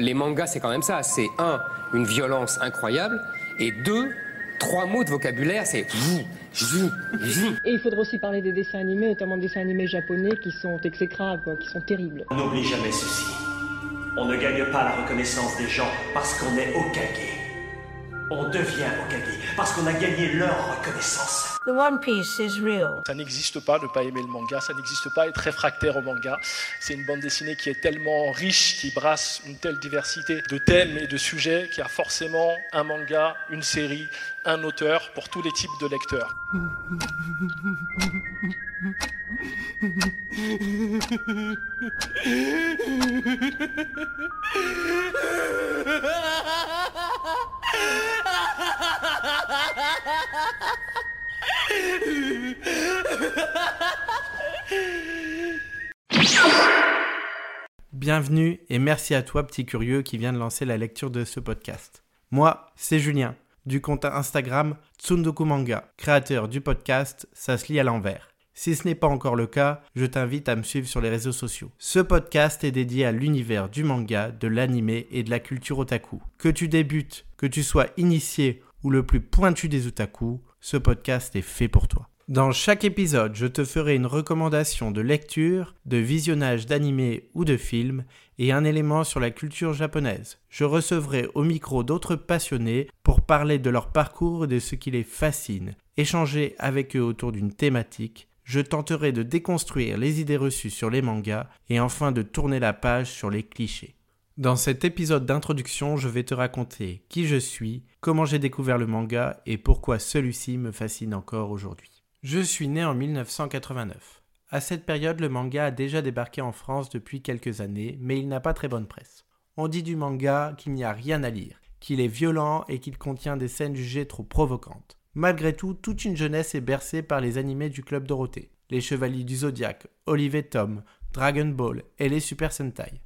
les mangas, c'est quand même ça. C'est un, une violence incroyable, et deux, trois mots de vocabulaire, c'est Et il faudra aussi parler des dessins animés, notamment des dessins animés japonais qui sont exécrables, quoi, qui sont terribles. On n'oublie jamais ceci. On ne gagne pas la reconnaissance des gens parce qu'on est Okage. On devient Okage parce qu'on a gagné leur reconnaissance. The One Piece is real. Ça n'existe pas de pas aimer le manga, ça n'existe pas être réfractaire au manga. C'est une bande dessinée qui est tellement riche, qui brasse une telle diversité de thèmes et de sujets qu'il y a forcément un manga, une série, un auteur pour tous les types de lecteurs. Bienvenue et merci à toi, petit curieux, qui vient de lancer la lecture de ce podcast. Moi, c'est Julien, du compte Instagram Tsundoku Manga, créateur du podcast Ça se lit à l'envers. Si ce n'est pas encore le cas, je t'invite à me suivre sur les réseaux sociaux. Ce podcast est dédié à l'univers du manga, de l'anime et de la culture otaku. Que tu débutes, que tu sois initié ou le plus pointu des otaku, ce podcast est fait pour toi. Dans chaque épisode, je te ferai une recommandation de lecture, de visionnage d'animés ou de films et un élément sur la culture japonaise. Je recevrai au micro d'autres passionnés pour parler de leur parcours et de ce qui les fascine, échanger avec eux autour d'une thématique. Je tenterai de déconstruire les idées reçues sur les mangas et enfin de tourner la page sur les clichés. Dans cet épisode d'introduction, je vais te raconter qui je suis, comment j'ai découvert le manga et pourquoi celui-ci me fascine encore aujourd'hui. Je suis né en 1989. À cette période, le manga a déjà débarqué en France depuis quelques années, mais il n'a pas très bonne presse. On dit du manga qu'il n'y a rien à lire, qu'il est violent et qu'il contient des scènes jugées trop provocantes. Malgré tout, toute une jeunesse est bercée par les animés du Club Dorothée, les Chevaliers du Zodiaque, Olive Tom, Dragon Ball et les Super Sentai.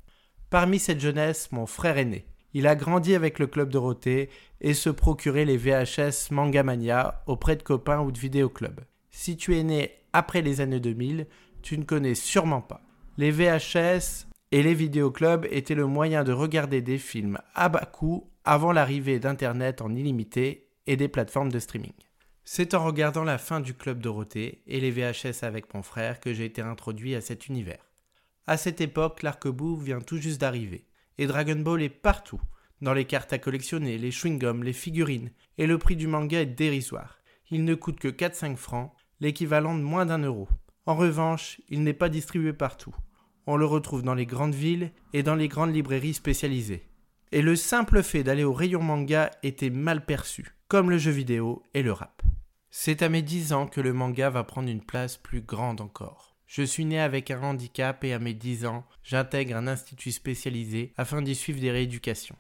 Parmi cette jeunesse, mon frère est né. Il a grandi avec le Club Dorothée et se procurait les VHS Mangamania auprès de copains ou de vidéoclubs. Si tu es né après les années 2000, tu ne connais sûrement pas. Les VHS et les vidéoclubs étaient le moyen de regarder des films à bas coût avant l'arrivée d'Internet en illimité et des plateformes de streaming. C'est en regardant la fin du Club Dorothée et les VHS avec mon frère que j'ai été introduit à cet univers. À cette époque, l'arc-bout vient tout juste d'arriver, et Dragon Ball est partout, dans les cartes à collectionner, les chewing-gums, les figurines, et le prix du manga est dérisoire. Il ne coûte que 4-5 francs, l'équivalent de moins d'un euro. En revanche, il n'est pas distribué partout. On le retrouve dans les grandes villes et dans les grandes librairies spécialisées. Et le simple fait d'aller au rayon manga était mal perçu, comme le jeu vidéo et le rap. C'est à mes 10 ans que le manga va prendre une place plus grande encore. Je suis né avec un handicap et à mes 10 ans, j'intègre un institut spécialisé afin d'y suivre des rééducations.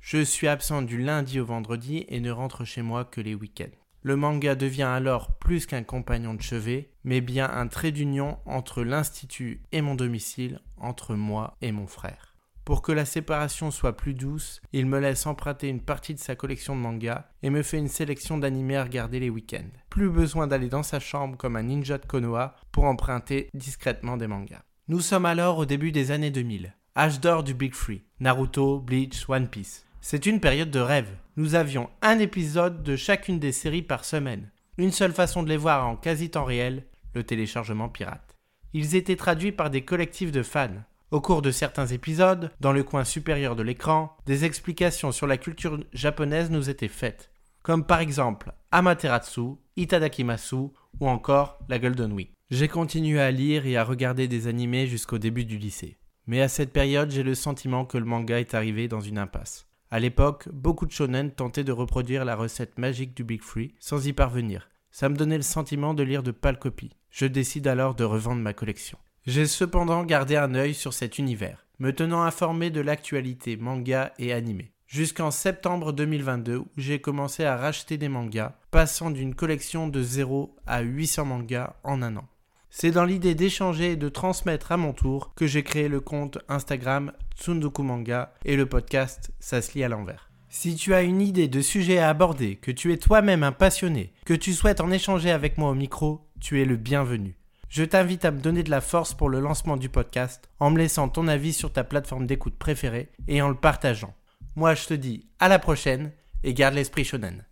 Je suis absent du lundi au vendredi et ne rentre chez moi que les week-ends. Le manga devient alors plus qu'un compagnon de chevet, mais bien un trait d'union entre l'institut et mon domicile, entre moi et mon frère. Pour que la séparation soit plus douce, il me laisse emprunter une partie de sa collection de mangas et me fait une sélection d'animés à regarder les week-ends. Plus besoin d'aller dans sa chambre comme un ninja de Konoha pour emprunter discrètement des mangas. Nous sommes alors au début des années 2000. Âge d'or du Big Free. Naruto, Bleach, One Piece. C'est une période de rêve. Nous avions un épisode de chacune des séries par semaine. Une seule façon de les voir en quasi temps réel, le téléchargement pirate. Ils étaient traduits par des collectifs de fans. Au cours de certains épisodes, dans le coin supérieur de l'écran, des explications sur la culture japonaise nous étaient faites, comme par exemple Amaterasu, Itadakimasu ou encore la Golden Week. J'ai continué à lire et à regarder des animés jusqu'au début du lycée. Mais à cette période, j'ai le sentiment que le manga est arrivé dans une impasse. À l'époque, beaucoup de shonen tentaient de reproduire la recette magique du Big Free sans y parvenir. Ça me donnait le sentiment de lire de pâles copies. Je décide alors de revendre ma collection. J'ai cependant gardé un œil sur cet univers, me tenant informé de l'actualité manga et animé. Jusqu'en septembre 2022 où j'ai commencé à racheter des mangas, passant d'une collection de 0 à 800 mangas en un an. C'est dans l'idée d'échanger et de transmettre à mon tour que j'ai créé le compte Instagram Tsundoku Manga et le podcast Ça se à l'envers. Si tu as une idée de sujet à aborder, que tu es toi-même un passionné, que tu souhaites en échanger avec moi au micro, tu es le bienvenu. Je t'invite à me donner de la force pour le lancement du podcast en me laissant ton avis sur ta plateforme d'écoute préférée et en le partageant. Moi je te dis à la prochaine et garde l'esprit shonen.